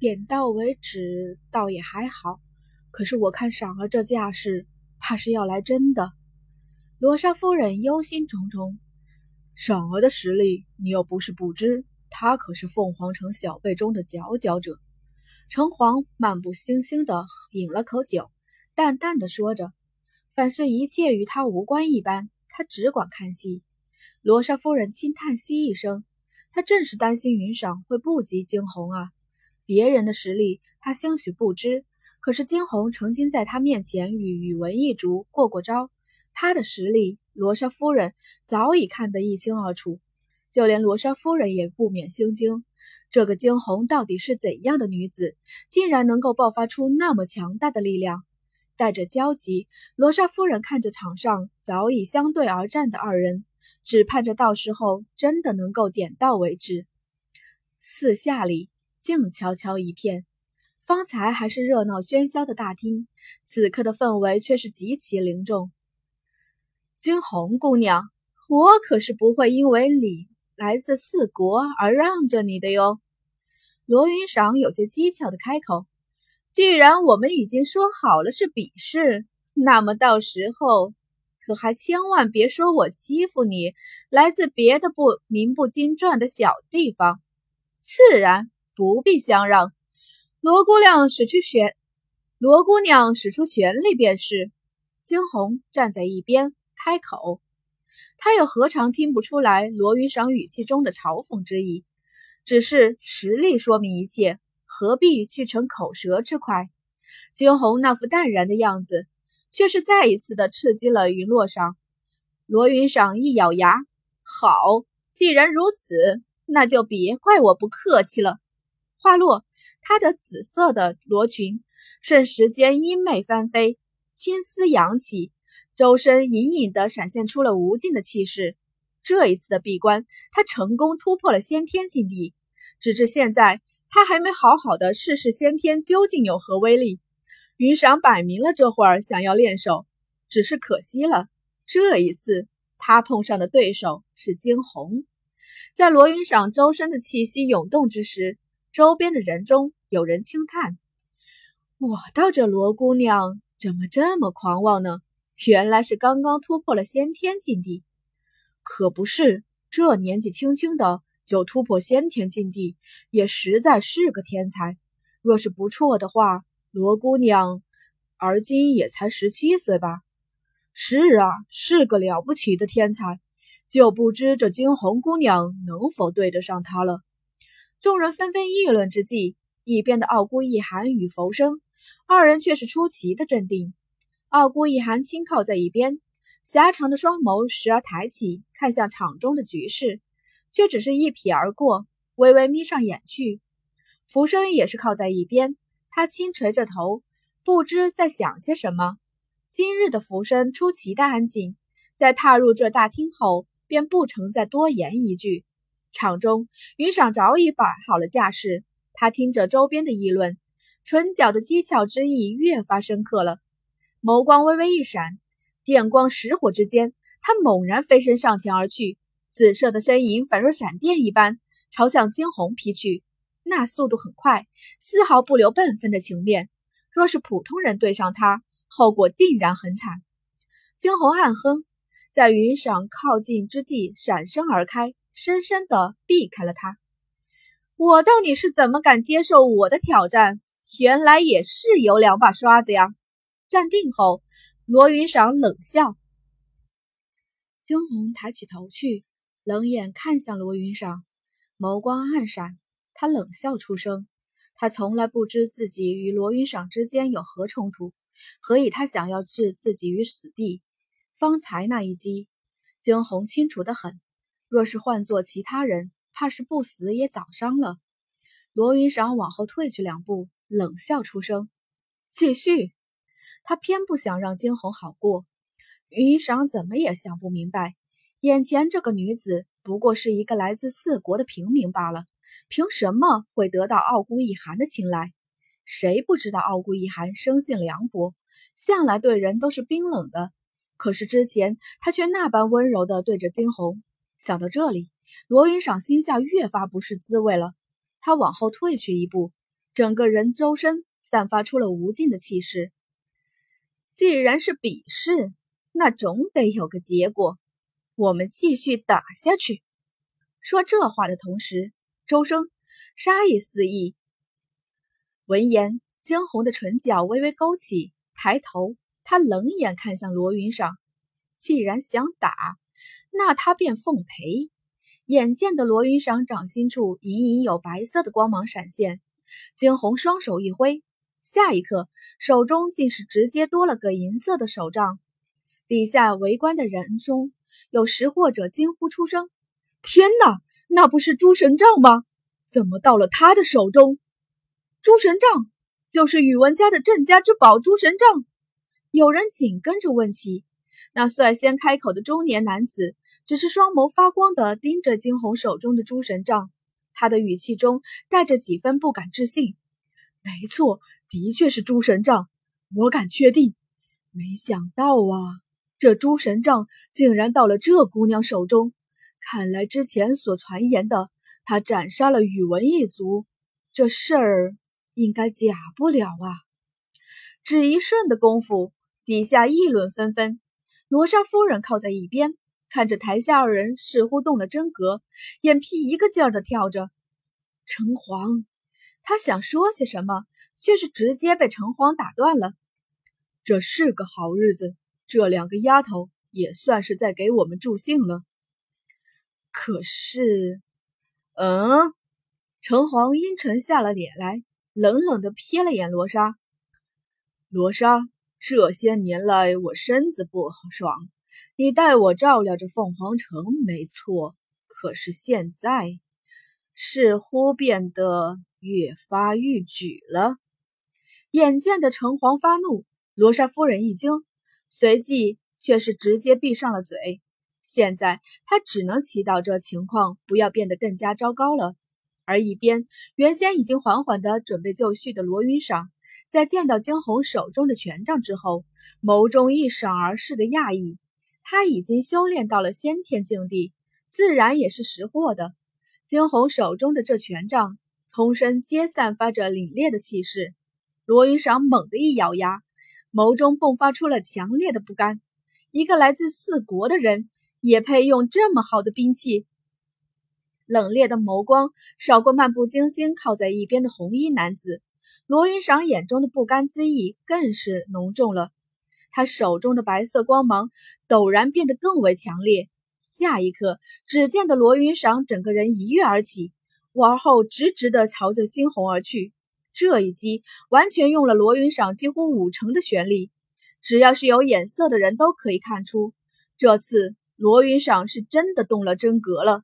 点到为止倒也还好，可是我看赏儿这架势，怕是要来真的。罗莎夫人忧心忡忡。赏儿的实力，你又不是不知，他可是凤凰城小辈中的佼佼者。城隍漫不经心地饮了口酒，淡淡的说着：“凡是一切与他无关一般，他只管看戏。”罗莎夫人轻叹息一声，她正是担心云赏会不及惊鸿啊。别人的实力，他兴许不知，可是惊鸿曾经在他面前与宇文一族过过招，他的实力。罗莎夫人早已看得一清二楚，就连罗莎夫人也不免心惊：这个惊鸿到底是怎样的女子，竟然能够爆发出那么强大的力量？带着焦急，罗莎夫人看着场上早已相对而战的二人，只盼着到时候真的能够点到为止。四下里静悄悄一片，方才还是热闹喧嚣的大厅，此刻的氛围却是极其凝重。惊鸿姑娘，我可是不会因为你来自四国而让着你的哟。罗云赏有些讥诮的开口：“既然我们已经说好了是比试，那么到时候可还千万别说我欺负你来自别的不名不经传的小地方。自然不必相让。罗姑娘使出全，罗姑娘使出全力便是。”惊鸿站在一边。开口，他又何尝听不出来罗云赏语气中的嘲讽之意？只是实力说明一切，何必去逞口舌之快？惊鸿那副淡然的样子，却是再一次的刺激了云落裳。罗云赏一咬牙：“好，既然如此，那就别怪我不客气了。”话落，她的紫色的罗裙瞬时间衣袂翻飞，青丝扬起。周身隐隐地闪现出了无尽的气势。这一次的闭关，他成功突破了先天境地。直至现在，他还没好好的试试先天究竟有何威力。云裳摆明了这会儿想要练手，只是可惜了，这一次他碰上的对手是惊鸿。在罗云赏周身的气息涌动之时，周边的人中有人轻叹：“我道这罗姑娘怎么这么狂妄呢？”原来是刚刚突破了先天境地，可不是这年纪轻轻的就突破先天境地，也实在是个天才。若是不错的话，罗姑娘而今也才十七岁吧？是啊，是个了不起的天才，就不知这惊鸿姑娘能否对得上她了。众人纷纷议论之际，一边的傲孤一寒与浮生二人却是出奇的镇定。傲孤一寒轻靠在一边，狭长的双眸时而抬起，看向场中的局势，却只是一瞥而过，微微眯上眼去。浮生也是靠在一边，他轻垂着头，不知在想些什么。今日的浮生出奇的安静，在踏入这大厅后，便不曾再多言一句。场中，云裳早已摆好了架势，他听着周边的议论，唇角的讥诮之意越发深刻了。眸光微微一闪，电光石火之间，他猛然飞身上前而去，紫色的身影反若闪电一般朝向惊鸿劈去。那速度很快，丝毫不留半分的情面。若是普通人对上他，后果定然很惨。惊鸿暗哼，在云裳靠近之际闪身而开，深深的避开了他。我到底是怎么敢接受我的挑战？原来也是有两把刷子呀！站定后，罗云赏冷笑。惊鸿抬起头去，冷眼看向罗云赏，眸光暗闪。他冷笑出声。他从来不知自己与罗云赏之间有何冲突，何以他想要置自己于死地？方才那一击，惊鸿清楚的很。若是换做其他人，怕是不死也早伤了。罗云裳往后退去两步，冷笑出声：“继续。”他偏不想让惊鸿好过，云裳怎么也想不明白，眼前这个女子不过是一个来自四国的平民罢了，凭什么会得到傲孤一寒的青睐？谁不知道傲孤一寒生性凉薄，向来对人都是冰冷的，可是之前他却那般温柔地对着惊鸿。想到这里，罗云赏心下越发不是滋味了，他往后退去一步，整个人周身散发出了无尽的气势。既然是比试，那总得有个结果。我们继续打下去。说这话的同时，周生杀意四溢。闻言，惊鸿的唇角微微勾起，抬头，他冷眼看向罗云裳。既然想打，那他便奉陪。眼见的罗云裳掌心处隐隐有白色的光芒闪现，惊鸿双手一挥，下一刻手中竟是直接多了个银色的手杖。底下围观的人中。有识货者惊呼出声：“天哪，那不是诸神杖吗？怎么到了他的手中？诸神杖就是宇文家的镇家之宝，诸神杖。”有人紧跟着问起。那率先开口的中年男子只是双眸发光的盯着惊鸿手中的诸神杖，他的语气中带着几分不敢置信：“没错，的确是诸神杖，我敢确定。没想到啊！”这诸神杖竟然到了这姑娘手中，看来之前所传言的她斩杀了宇文一族，这事儿应该假不了啊！只一瞬的功夫，底下议论纷纷。罗莎夫人靠在一边，看着台下二人似乎动了真格，眼皮一个劲儿的跳着。城隍，他想说些什么，却是直接被城隍打断了。这是个好日子。这两个丫头也算是在给我们助兴了。可是，嗯，城隍阴沉下了脸来，冷冷的瞥了眼罗莎。罗莎，这些年来我身子不爽，你代我照料着凤凰城没错，可是现在似乎变得越发愈举了。眼见的城隍发怒，罗莎夫人一惊。随即却是直接闭上了嘴。现在她只能祈祷这情况不要变得更加糟糕了。而一边原先已经缓缓的准备就绪的罗云裳，在见到惊鸿手中的权杖之后，眸中一闪而逝的讶异。他已经修炼到了先天境地，自然也是识货的。惊鸿手中的这权杖，通身皆散发着凛冽的气势。罗云裳猛地一咬牙。眸中迸发出了强烈的不甘，一个来自四国的人也配用这么好的兵器？冷冽的眸光扫过漫不经心靠在一边的红衣男子，罗云裳眼中的不甘之意更是浓重了。他手中的白色光芒陡然变得更为强烈，下一刻，只见得罗云裳整个人一跃而起，往后直直的朝着惊鸿而去。这一击完全用了罗云裳几乎五成的全力，只要是有眼色的人都可以看出，这次罗云裳是真的动了真格了。